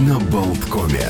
на Болткоме.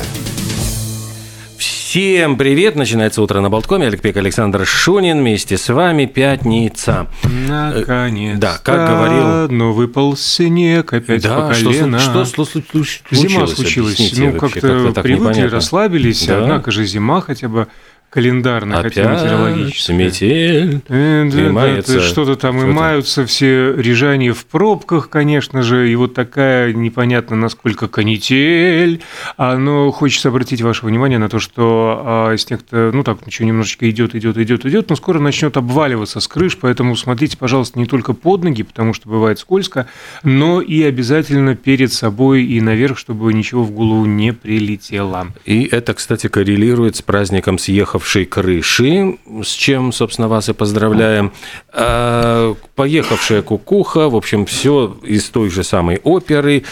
Всем привет! Начинается утро на Болткоме. Олег Александр Шунин вместе с вами. Пятница. Наконец. Да, как говорил... Но выпал снег опять Да, по колено. что, что, что случилось? Зима случилась. Объясните ну, как-то так привыкли, непонятно. расслабились. Да. Однако же зима хотя бы календарно, хотя Опять метеорологическая. метель. Э, да, да, Что-то там и Что-то. маются все режания в пробках, конечно же, и вот такая непонятно насколько канитель. А, Но хочется обратить ваше внимание на то, что а, снег-то, ну так, еще немножечко идет, идет, идет, идет, но скоро начнет обваливаться с крыш, поэтому смотрите, пожалуйста, не только под ноги, потому что бывает скользко, но и обязательно перед собой и наверх, чтобы ничего в голову не прилетело. И это, кстати, коррелирует с праздником съехавшей крыши, с чем, собственно, вас и поздравляем. А, Поехавшая кукуха, в общем, все из той же самой оперы.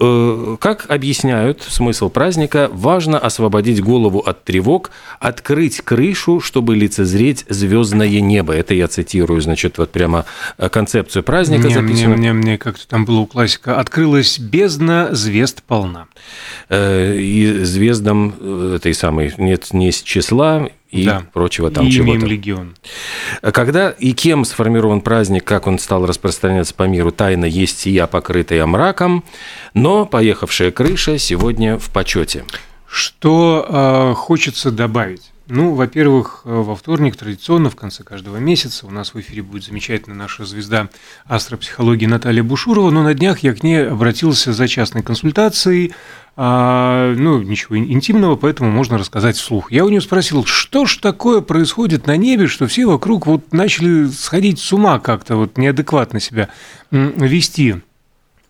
Э, Как объясняют смысл праздника, важно освободить голову от тревог, открыть крышу, чтобы лицезреть звездное небо. Это я цитирую, значит, вот прямо э, концепцию праздника Мне, мне, мне, мне как-то там было у классика. Открылась бездна, звезд полна. Э, И звездам этой самой нет не с числа и Да. прочего там и чего-то. имеем легион. Когда и кем сформирован праздник, как он стал распространяться по миру, тайна есть сия, покрытая мраком, но поехавшая крыша сегодня в почете. Что э, хочется добавить? Ну, во-первых, э, во вторник традиционно в конце каждого месяца у нас в эфире будет замечательная наша звезда астропсихологии Наталья Бушурова, но на днях я к ней обратился за частной консультацией, а, ну, ничего ин- интимного, поэтому можно рассказать вслух. Я у нее спросил, что ж такое происходит на небе, что все вокруг вот начали сходить с ума как-то, вот неадекватно себя вести.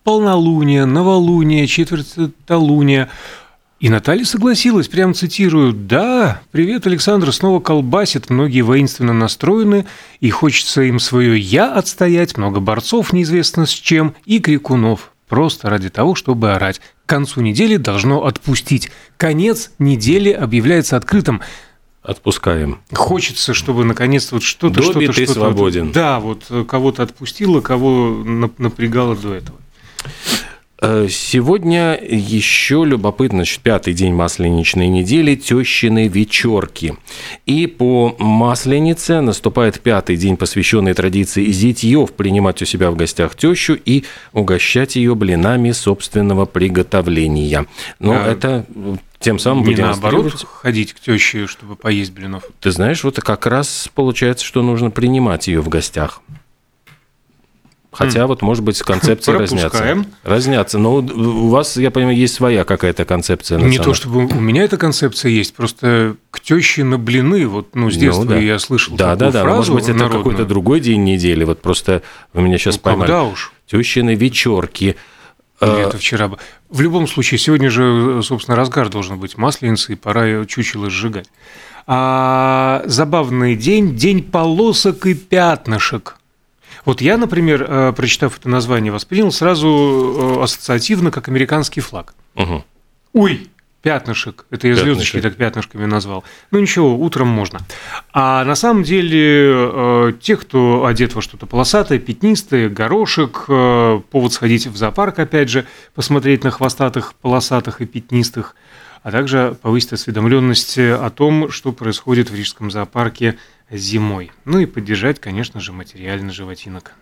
Полнолуние, новолуние, четвертолуние. И Наталья согласилась, прям цитирую, «Да, привет, Александр, снова колбасит, многие воинственно настроены, и хочется им свое «я» отстоять, много борцов неизвестно с чем, и крикунов, просто ради того, чтобы орать. К концу недели должно отпустить. Конец недели объявляется открытым. Отпускаем. Хочется, чтобы наконец-то вот что-то, Добби, что-то, ты что-то... свободен. Да, вот э, кого-то отпустило, кого нап- напрягало до этого. Э, Сегодня еще любопытно, значит, пятый день масленичной недели, тещины вечерки. И по масленице наступает пятый день, посвященный традиции зятьев принимать у себя в гостях тещу и угощать ее блинами собственного приготовления. Но А это э, тем самым Не наоборот ходить к теще, чтобы поесть блинов. Ты знаешь, вот как раз получается, что нужно принимать ее в гостях. Хотя вот, может быть, концепции разнятся. Пропускаем. Разнятся. Но у вас, я понимаю, есть своя какая-то концепция. Не то чтобы у меня эта концепция есть, просто к теще на блины, вот, ну, с Ну, детства да. я слышал Да, такую да, да. фразу Может быть, это какой-то другой день недели. Вот просто вы меня сейчас Ну, поймали. когда уж? Тещины вечерки. Или Э, это вчера бы. В любом случае, сегодня же, собственно, разгар должен быть масленицы, и пора чучело сжигать. А забавный день – день полосок и пятнышек. Вот я, например, э, прочитав это название, воспринял сразу э, ассоциативно как американский флаг. мгм. Ой, пятнышек. Это я звездочки так пятнышками назвал. Ну ничего, утром можно. А на самом деле, э, те, кто одет во что-то полосатое, пятнистое, горошек, повод сходить в зоопарк, опять же, посмотреть на хвостатых, полосатых и пятнистых, а также повысить осведомленность о том, что происходит в Рижском зоопарке зимой. Ну и поддержать, конечно же, материально животинок.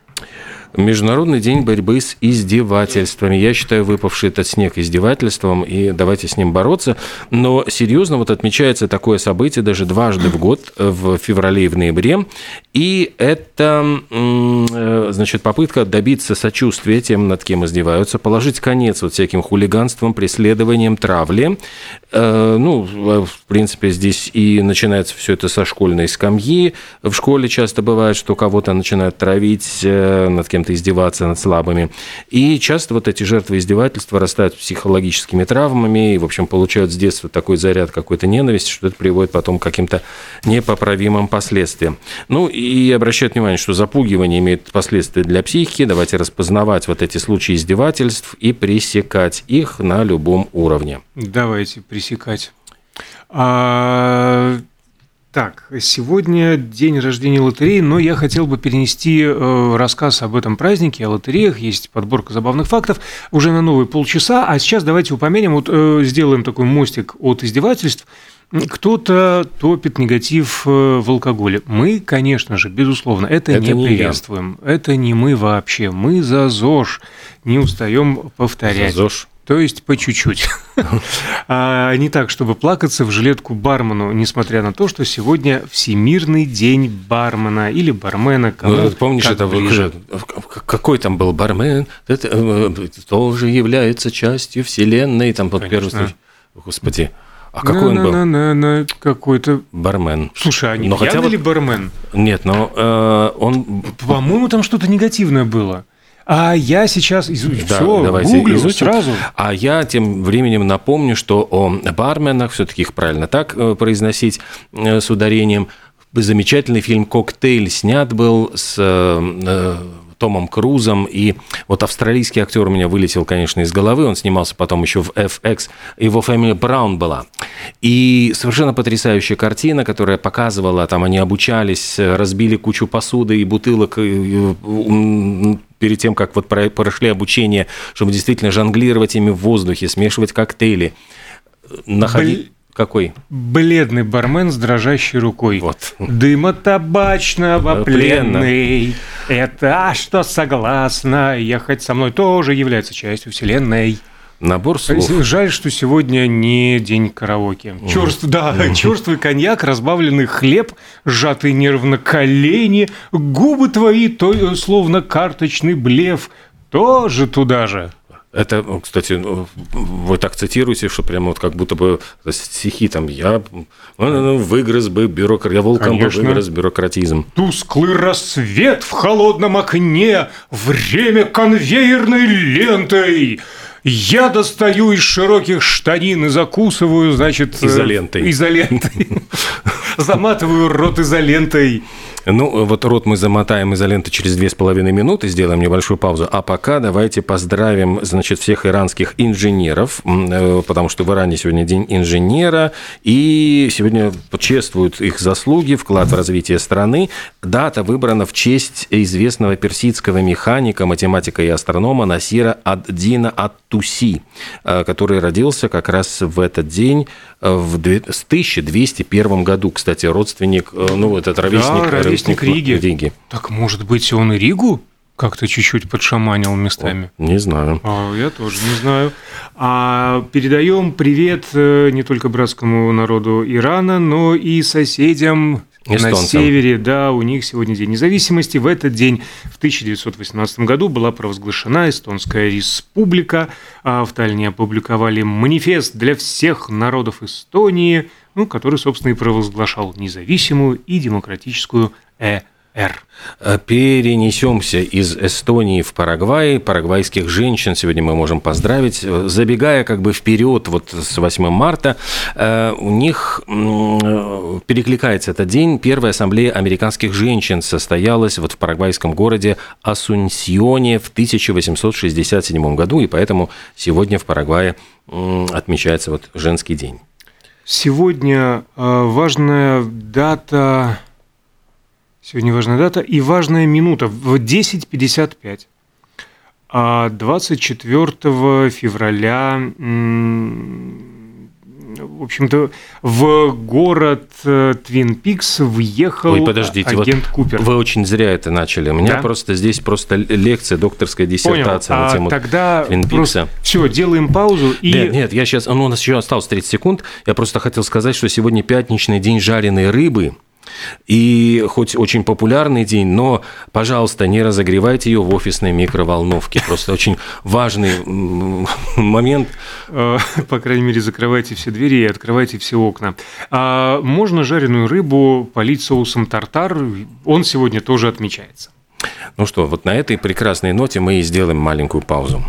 Международный день борьбы с издевательствами. Я считаю выпавший этот снег издевательством, и давайте с ним бороться. Но серьезно вот отмечается такое событие даже дважды в год, в феврале и в ноябре. И это, э, значит, попытка добиться сочувствия тем, над кем издеваются, положить конец вот всяким хулиганствам, преследованиям, травле. Э, Ну, в принципе, здесь и начинается все это со школьной скамьи. В школе часто бывает, что кого-то начинают травить, э, над кем-то издеваться, над слабыми. И часто вот эти жертвы издевательства растают психологическими травмами и, в общем, получают с детства такой заряд какой-то ненависти, что это приводит потом к каким-то непоправимым последствиям. Ну, и обращают внимание, что запугивание имеет последствия для психики. Давайте распознавать вот эти случаи издевательств и пресекать их на любом уровне. Давайте пресекать. А, Так, сегодня день рождения лотереи, но я хотел бы перенести э, рассказ об этом празднике, о лотереях. Есть подборка забавных фактов уже на новые полчаса. А сейчас давайте упомянем, вот э, сделаем такой мостик от издевательств. Кто-то топит негатив э, в алкоголе. Мы, конечно же, безусловно, это, это не, не приветствуем. Я. Это не мы вообще. Мы за ЗОЖ. Не устаем повторять. За ЗОЖ. То есть по чуть-чуть. а не так, чтобы плакаться в жилетку бармену, несмотря на то, что сегодня Всемирный день бармена или бармена. Кому ну, помнишь, это ближе. какой там был бармен? Это э, тоже является частью Вселенной. Там под первый случай. Господи. А какой он был? На, на, на, какой-то... Бармен. Слушай, а не но хотя бы... ли бармен? Нет, но э, он... По-моему, там что-то негативное было. А я сейчас изучу. Да, Все, давайте гуглю изучим. сразу. А я тем временем напомню, что о барменах, все-таки их правильно так э, произносить э, с ударением, замечательный фильм «Коктейль» снят был с э, Томом Крузом. И вот австралийский актер у меня вылетел, конечно, из головы. Он снимался потом еще в FX. Его фамилия Браун была. И совершенно потрясающая картина, которая показывала, там они обучались, разбили кучу посуды и бутылок перед тем, как вот прошли обучение, чтобы действительно жонглировать ими в воздухе, смешивать коктейли. Находить... Какой? Бледный бармен с дрожащей рукой. Вот. Дыма табачного пленный. Это что согласно ехать со мной тоже является частью вселенной. Набор слов. Жаль, что сегодня не день караоке. Черств, да, черствый коньяк, разбавленный хлеб, сжатый нервно колени, губы твои, то, э, словно карточный блеф, тоже туда же. Это, кстати, ну, вы так цитируете, что прямо вот как будто бы стихи там «я ну, ну, выгрыз бы бюрократизм, я волком бы выгрыз бюрократизм». Тусклый рассвет в холодном окне, время конвейерной лентой. Я достаю из широких штанин и закусываю, значит... Э, изолентой. Изолентой. Заматываю рот изолентой. Ну, вот рот мы замотаем изолентой через две с половиной минуты, сделаем небольшую паузу. А пока давайте поздравим, значит, всех иранских инженеров, э, потому что в Иране сегодня день инженера, и сегодня чествуют их заслуги, вклад в развитие страны. Дата выбрана в честь известного персидского механика, математика и астронома Насира Ад-Дина Ат-Туси, э, который родился как раз в этот день э, в 1201 году. Кстати, родственник, ну, этот ровесник, да, ровесник Риги. Риги. Так, может быть, он и Ригу как-то чуть-чуть подшаманил местами? Не знаю. А, я тоже не знаю. А передаем привет э, не только братскому народу Ирана, но и соседям Эстонцам. на севере. Да, у них сегодня День независимости. В этот день, в 1918 году, была провозглашена Эстонская республика. А в Таллине опубликовали манифест для всех народов Эстонии, ну, который, собственно, и провозглашал независимую и демократическую ЭР. Э, перенесемся из Эстонии в Парагвай. Парагвайских женщин сегодня мы можем поздравить. Забегая как бы вперед вот с 8 марта, э, у них перекликается этот день. Первая ассамблея американских женщин состоялась вот в парагвайском городе Асунсьоне в 1867 году, и поэтому сегодня в Парагвае отмечается вот женский день. Сегодня э, важная дата, сегодня важная дата и важная минута в 10.55. 24 февраля в общем-то, в город э, Твин Пикс въехал Ой, подождите, агент вот Купер. Вы очень зря это начали. У меня да? просто здесь просто лекция, докторская диссертация Понял. на тему а тогда Твин Пикса. Все, делаем паузу. И... Нет, нет, я сейчас, ну, у нас еще осталось 30 секунд. Я просто хотел сказать, что сегодня пятничный день жареной рыбы. И хоть очень популярный день, но, пожалуйста, не разогревайте ее в офисной микроволновке. Просто очень важный момент. А, по крайней мере, закрывайте все двери и открывайте все окна. А можно жареную рыбу полить соусом тартар. Он сегодня тоже отмечается. Ну что, вот на этой прекрасной ноте мы и сделаем маленькую паузу.